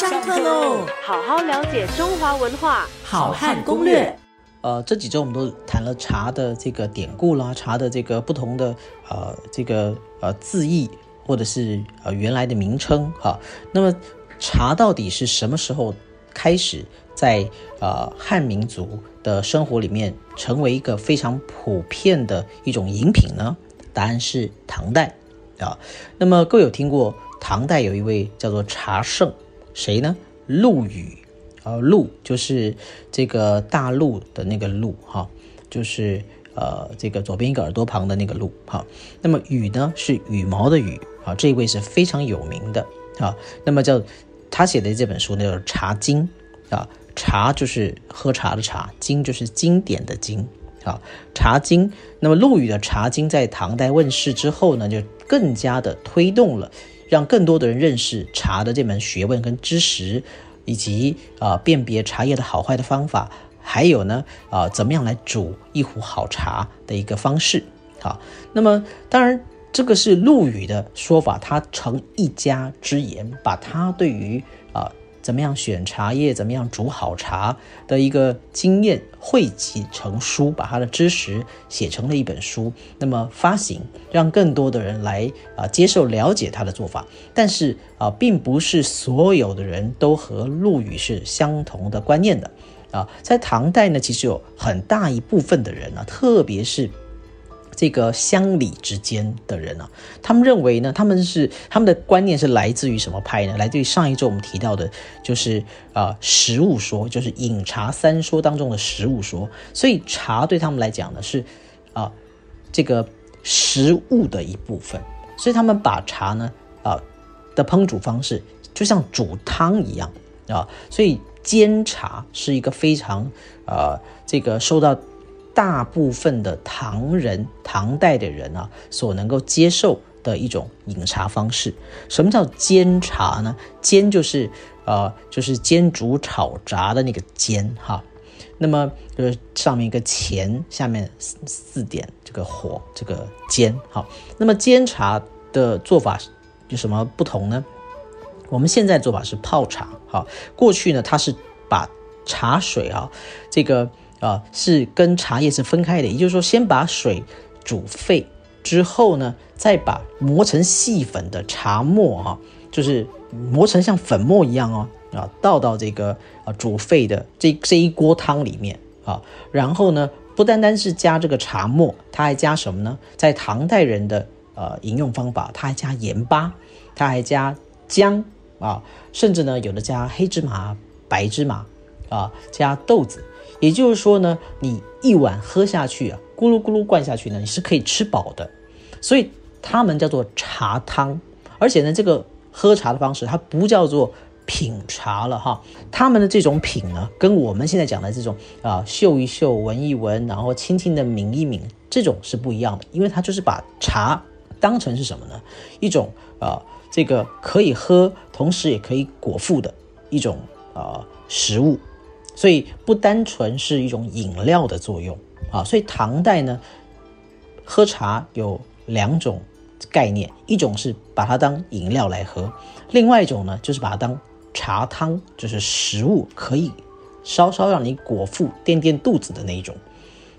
上课喽！好好了解中华文化，好汉攻略。呃，这几周我们都谈了茶的这个典故啦，茶的这个不同的呃这个呃字义或者是呃原来的名称哈。那么茶到底是什么时候开始在呃汉民族的生活里面成为一个非常普遍的一种饮品呢？答案是唐代啊。那么各位有听过唐代有一位叫做茶圣，谁呢？陆羽。呃，陆就是这个大陆的那个陆哈，就是呃这个左边一个耳朵旁的那个陆哈。那么羽呢是羽毛的羽啊，这一位是非常有名的啊。那么叫他写的这本书呢叫《茶经》啊，茶就是喝茶的茶，经就是经典的经啊，《茶经》。那么陆羽的《茶经》在唐代问世之后呢，就更加的推动了，让更多的人认识茶的这门学问跟知识。以及啊，辨别茶叶的好坏的方法，还有呢啊，怎么样来煮一壶好茶的一个方式。好，那么当然这个是陆羽的说法，他成一家之言，把他对于啊。怎么样选茶叶？怎么样煮好茶的一个经验汇集成书，把他的知识写成了一本书，那么发行，让更多的人来啊接受了解他的做法。但是啊，并不是所有的人都和陆羽是相同的观念的啊。在唐代呢，其实有很大一部分的人呢，特别是。这个乡里之间的人啊，他们认为呢，他们是他们的观念是来自于什么派呢？来自于上一周我们提到的，就是啊食物说，就是饮茶三说当中的食物说。所以茶对他们来讲呢，是啊这个食物的一部分。所以他们把茶呢啊的烹煮方式就像煮汤一样啊，所以煎茶是一个非常啊这个受到。大部分的唐人、唐代的人啊，所能够接受的一种饮茶方式。什么叫煎茶呢？煎就是呃，就是煎煮炒炸的那个煎哈。那么就是上面一个钱，下面四点这个火，这个煎哈。那么煎茶的做法有什么不同呢？我们现在做法是泡茶哈。过去呢，它是把茶水啊，这个。啊，是跟茶叶是分开的，也就是说，先把水煮沸之后呢，再把磨成细粉的茶末啊，就是磨成像粉末一样哦，啊，倒到这个啊煮沸的这这一锅汤里面啊，然后呢，不单单是加这个茶末，它还加什么呢？在唐代人的呃饮用方法，它还加盐巴，它还加姜啊，甚至呢，有的加黑芝麻、白芝麻啊，加豆子。也就是说呢，你一碗喝下去啊，咕噜咕噜灌下去呢，你是可以吃饱的。所以他们叫做茶汤，而且呢，这个喝茶的方式它不叫做品茶了哈。他们的这种品呢，跟我们现在讲的这种啊嗅一嗅、闻一闻，然后轻轻的抿一抿，这种是不一样的。因为它就是把茶当成是什么呢？一种啊这个可以喝，同时也可以果腹的一种啊食物。所以不单纯是一种饮料的作用啊，所以唐代呢，喝茶有两种概念，一种是把它当饮料来喝，另外一种呢就是把它当茶汤，就是食物可以稍稍让你果腹、垫垫肚子的那一种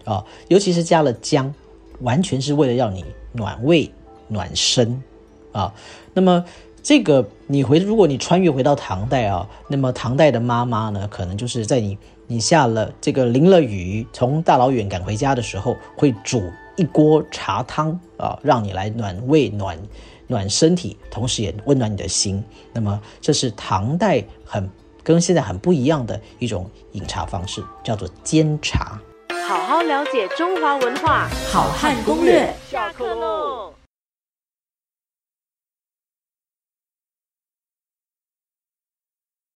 啊，尤其是加了姜，完全是为了让你暖胃暖身啊，那么。这个你回，如果你穿越回到唐代啊，那么唐代的妈妈呢，可能就是在你你下了这个淋了雨，从大老远赶回家的时候，会煮一锅茶汤啊，让你来暖胃、暖暖身体，同时也温暖你的心。那么这是唐代很跟现在很不一样的一种饮茶方式，叫做煎茶。好好了解中华文化，好汉攻略。下课喽。